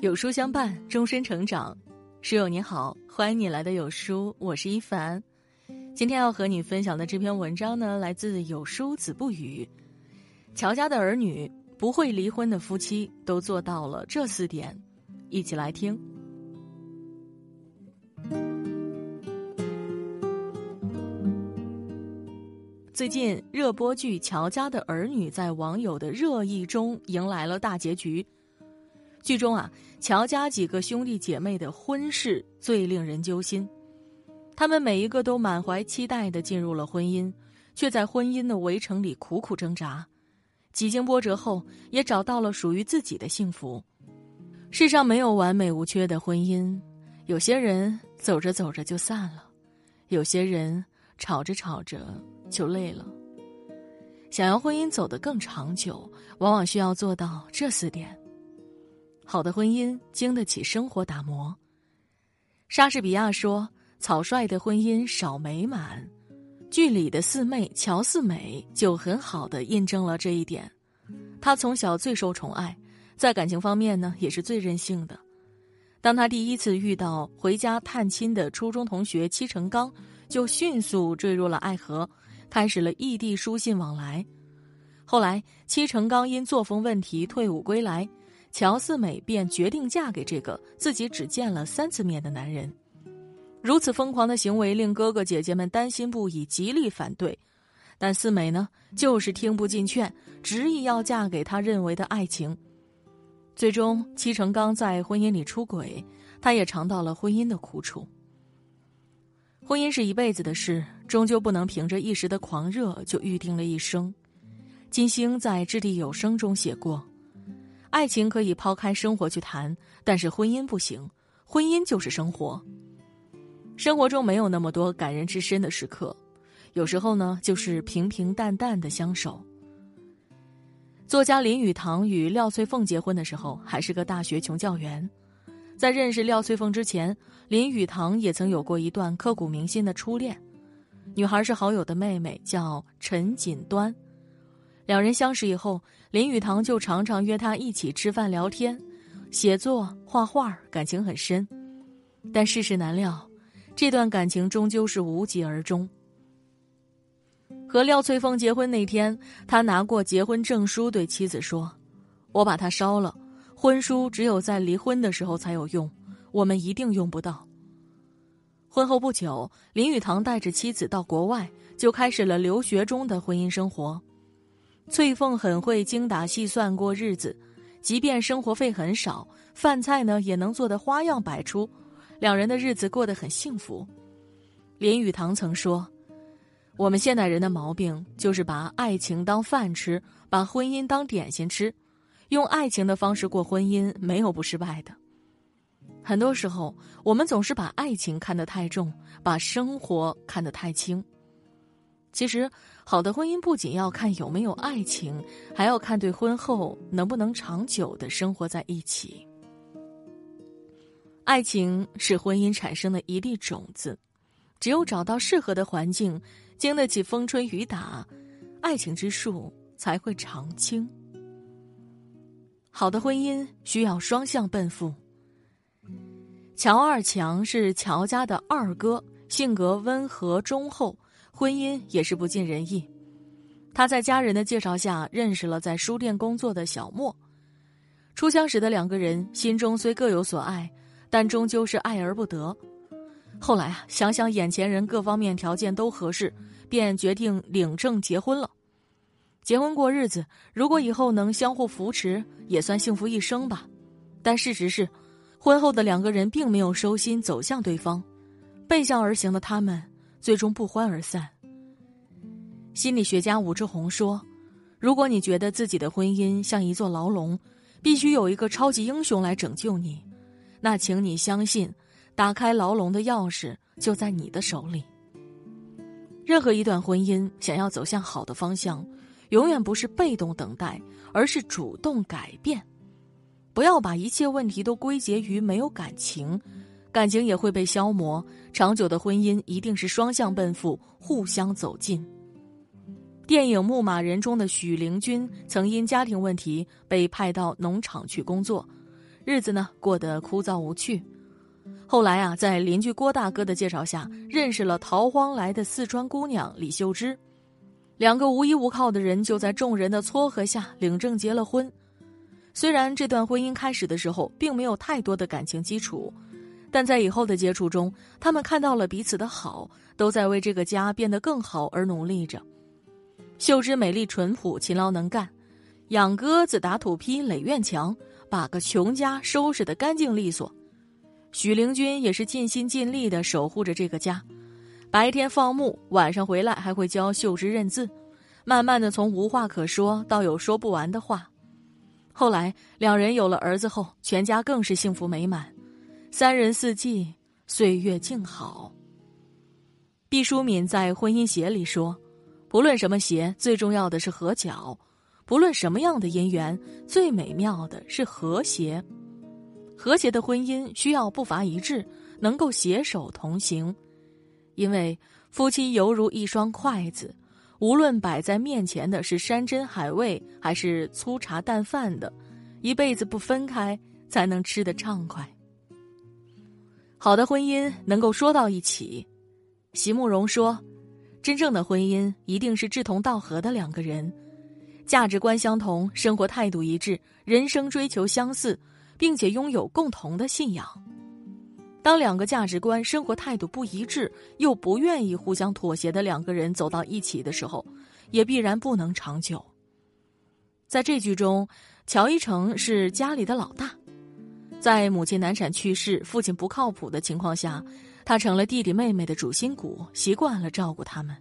有书相伴，终身成长。书友你好，欢迎你来的有书，我是一凡。今天要和你分享的这篇文章呢，来自有书子不语。乔家的儿女，不会离婚的夫妻，都做到了这四点，一起来听。最近热播剧《乔家的儿女》在网友的热议中迎来了大结局。剧中啊，乔家几个兄弟姐妹的婚事最令人揪心。他们每一个都满怀期待的进入了婚姻，却在婚姻的围城里苦苦挣扎。几经波折后，也找到了属于自己的幸福。世上没有完美无缺的婚姻，有些人走着走着就散了，有些人吵着吵着就累了。想要婚姻走得更长久，往往需要做到这四点。好的婚姻经得起生活打磨。莎士比亚说：“草率的婚姻少美满。”剧里的四妹乔四美就很好的印证了这一点。她从小最受宠爱，在感情方面呢也是最任性的。当她第一次遇到回家探亲的初中同学戚成刚，就迅速坠入了爱河，开始了异地书信往来。后来戚成刚因作风问题退伍归来。乔四美便决定嫁给这个自己只见了三次面的男人，如此疯狂的行为令哥哥姐姐们担心不已，极力反对。但四美呢，就是听不进劝，执意要嫁给他认为的爱情。最终，戚成刚在婚姻里出轨，他也尝到了婚姻的苦楚。婚姻是一辈子的事，终究不能凭着一时的狂热就预定了一生。金星在《掷地有声》中写过。爱情可以抛开生活去谈，但是婚姻不行。婚姻就是生活。生活中没有那么多感人至深的时刻，有时候呢，就是平平淡淡的相守。作家林语堂与廖翠凤结婚的时候，还是个大学穷教员。在认识廖翠凤之前，林语堂也曾有过一段刻骨铭心的初恋。女孩是好友的妹妹，叫陈锦端。两人相识以后，林语堂就常常约她一起吃饭、聊天、写作、画画，感情很深。但世事难料，这段感情终究是无疾而终。和廖翠凤结婚那天，他拿过结婚证书，对妻子说：“我把它烧了，婚书只有在离婚的时候才有用，我们一定用不到。”婚后不久，林语堂带着妻子到国外，就开始了留学中的婚姻生活。翠凤很会精打细算过日子，即便生活费很少，饭菜呢也能做得花样百出，两人的日子过得很幸福。林语堂曾说：“我们现代人的毛病就是把爱情当饭吃，把婚姻当点心吃，用爱情的方式过婚姻，没有不失败的。很多时候，我们总是把爱情看得太重，把生活看得太轻。”其实，好的婚姻不仅要看有没有爱情，还要看对婚后能不能长久的生活在一起。爱情是婚姻产生的一粒种子，只有找到适合的环境，经得起风吹雨打，爱情之树才会长青。好的婚姻需要双向奔赴。乔二强是乔家的二哥，性格温和忠厚。婚姻也是不尽人意，他在家人的介绍下认识了在书店工作的小莫。初相识的两个人心中虽各有所爱，但终究是爱而不得。后来啊，想想眼前人各方面条件都合适，便决定领证结婚了。结婚过日子，如果以后能相互扶持，也算幸福一生吧。但事实是，婚后的两个人并没有收心走向对方，背向而行的他们。最终不欢而散。心理学家武志红说：“如果你觉得自己的婚姻像一座牢笼，必须有一个超级英雄来拯救你，那请你相信，打开牢笼的钥匙就在你的手里。任何一段婚姻想要走向好的方向，永远不是被动等待，而是主动改变。不要把一切问题都归结于没有感情。”感情也会被消磨，长久的婚姻一定是双向奔赴，互相走近。电影《牧马人》中的许灵均曾因家庭问题被派到农场去工作，日子呢过得枯燥无趣。后来啊，在邻居郭大哥的介绍下，认识了逃荒来的四川姑娘李秀芝，两个无依无靠的人就在众人的撮合下领证结了婚。虽然这段婚姻开始的时候并没有太多的感情基础，但在以后的接触中，他们看到了彼此的好，都在为这个家变得更好而努力着。秀芝美丽淳朴、勤劳能干，养鸽子、打土坯、垒院墙，把个穷家收拾得干净利索。许灵均也是尽心尽力地守护着这个家，白天放牧，晚上回来还会教秀芝认字，慢慢的从无话可说到有说不完的话。后来两人有了儿子后，全家更是幸福美满，三人四季，岁月静好。毕淑敏在《婚姻鞋》里说：“不论什么鞋，最重要的是合脚；不论什么样的姻缘，最美妙的是和谐。和谐的婚姻需要步伐一致，能够携手同行，因为夫妻犹如一双筷子。”无论摆在面前的是山珍海味，还是粗茶淡饭的，一辈子不分开，才能吃得畅快。好的婚姻能够说到一起。席慕容说：“真正的婚姻一定是志同道合的两个人，价值观相同，生活态度一致，人生追求相似，并且拥有共同的信仰。”当两个价值观、生活态度不一致，又不愿意互相妥协的两个人走到一起的时候，也必然不能长久。在这剧中，乔一成是家里的老大，在母亲难产去世、父亲不靠谱的情况下，他成了弟弟妹妹的主心骨，习惯了照顾他们。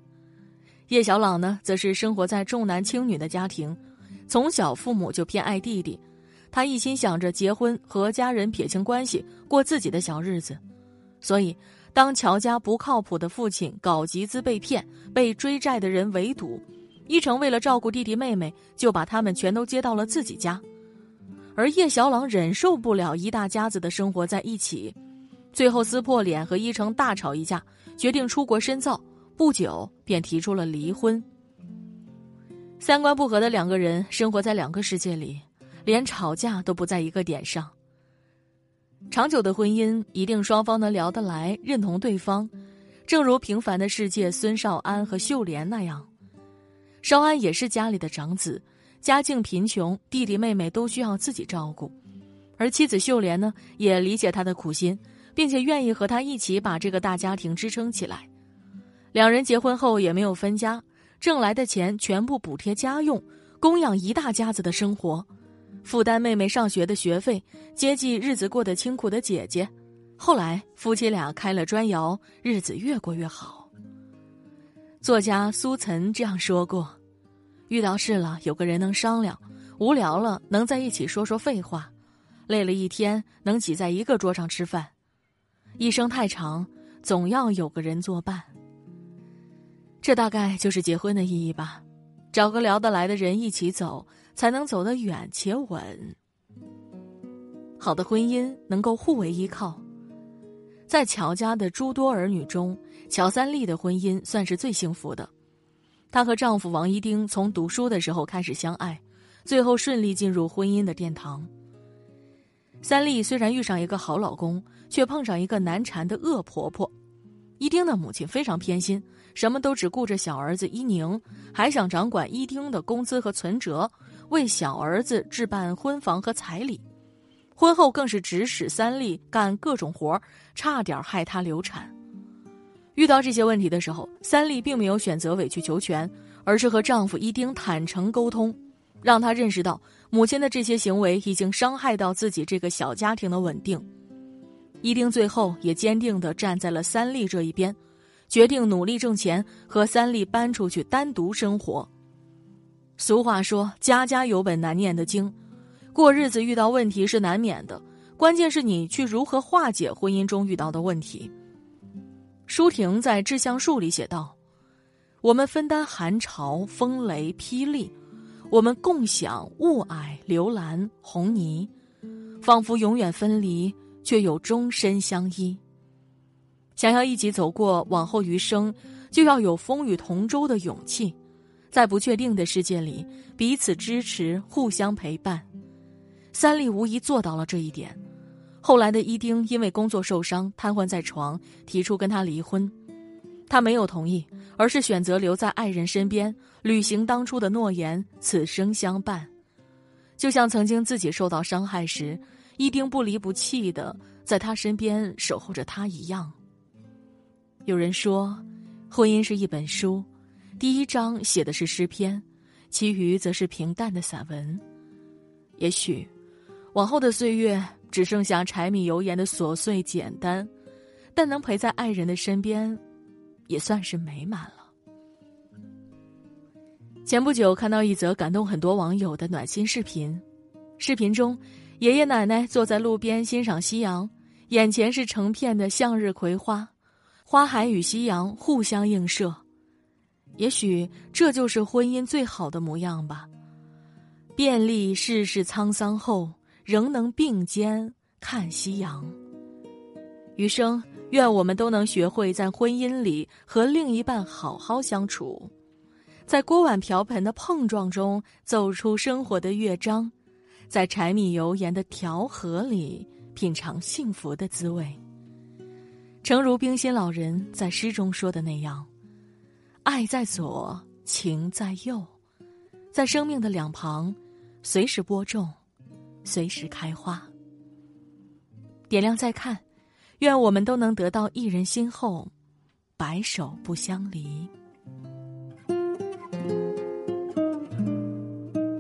叶小朗呢，则是生活在重男轻女的家庭，从小父母就偏爱弟弟。他一心想着结婚和家人撇清关系，过自己的小日子，所以当乔家不靠谱的父亲搞集资被骗、被追债的人围堵，一成为了照顾弟弟妹妹，就把他们全都接到了自己家。而叶小朗忍受不了一大家子的生活在一起，最后撕破脸和一成大吵一架，决定出国深造，不久便提出了离婚。三观不合的两个人生活在两个世界里。连吵架都不在一个点上。长久的婚姻一定双方能聊得来，认同对方，正如《平凡的世界》孙少安和秀莲那样。少安也是家里的长子，家境贫穷，弟弟妹妹都需要自己照顾，而妻子秀莲呢，也理解他的苦心，并且愿意和他一起把这个大家庭支撑起来。两人结婚后也没有分家，挣来的钱全部补贴家用，供养一大家子的生活。负担妹妹上学的学费，接济日子过得清苦的姐姐。后来夫妻俩开了砖窑，日子越过越好。作家苏岑这样说过：“遇到事了，有个人能商量；无聊了，能在一起说说废话；累了一天，能挤在一个桌上吃饭。一生太长，总要有个人作伴。”这大概就是结婚的意义吧。找个聊得来的人一起走。才能走得远且稳。好的婚姻能够互为依靠。在乔家的诸多儿女中，乔三立的婚姻算是最幸福的。她和丈夫王一丁从读书的时候开始相爱，最后顺利进入婚姻的殿堂。三丽虽然遇上一个好老公，却碰上一个难缠的恶婆婆。一丁的母亲非常偏心，什么都只顾着小儿子一宁，还想掌管一丁的工资和存折。为小儿子置办婚房和彩礼，婚后更是指使三丽干各种活差点害她流产。遇到这些问题的时候，三丽并没有选择委曲求全，而是和丈夫一丁坦诚沟通，让他认识到母亲的这些行为已经伤害到自己这个小家庭的稳定。一丁最后也坚定地站在了三丽这一边，决定努力挣钱，和三丽搬出去单独生活。俗话说：“家家有本难念的经，过日子遇到问题是难免的，关键是你去如何化解婚姻中遇到的问题。”舒婷在《致橡树》里写道：“我们分担寒潮、风雷、霹雳，我们共享雾霭、流岚、红泥，仿佛永远分离，却又终身相依。想要一起走过往后余生，就要有风雨同舟的勇气。”在不确定的世界里，彼此支持，互相陪伴。三丽无疑做到了这一点。后来的伊丁因为工作受伤，瘫痪在床，提出跟他离婚。他没有同意，而是选择留在爱人身边，履行当初的诺言，此生相伴。就像曾经自己受到伤害时，伊丁不离不弃的在他身边守候着他一样。有人说，婚姻是一本书，第一章写的是诗篇，其余则是平淡的散文。也许，往后的岁月只剩下柴米油盐的琐碎简单，但能陪在爱人的身边，也算是美满了。前不久看到一则感动很多网友的暖心视频，视频中，爷爷奶奶坐在路边欣赏夕阳，眼前是成片的向日葵花。花海与夕阳互相映射，也许这就是婚姻最好的模样吧。便利世事沧桑后，仍能并肩看夕阳。余生，愿我们都能学会在婚姻里和另一半好好相处，在锅碗瓢盆的碰撞中走出生活的乐章，在柴米油盐的调和里品尝幸福的滋味。诚如冰心老人在诗中说的那样：“爱在左，情在右，在生命的两旁，随时播种，随时开花。点亮再看，愿我们都能得到一人心后，白首不相离。”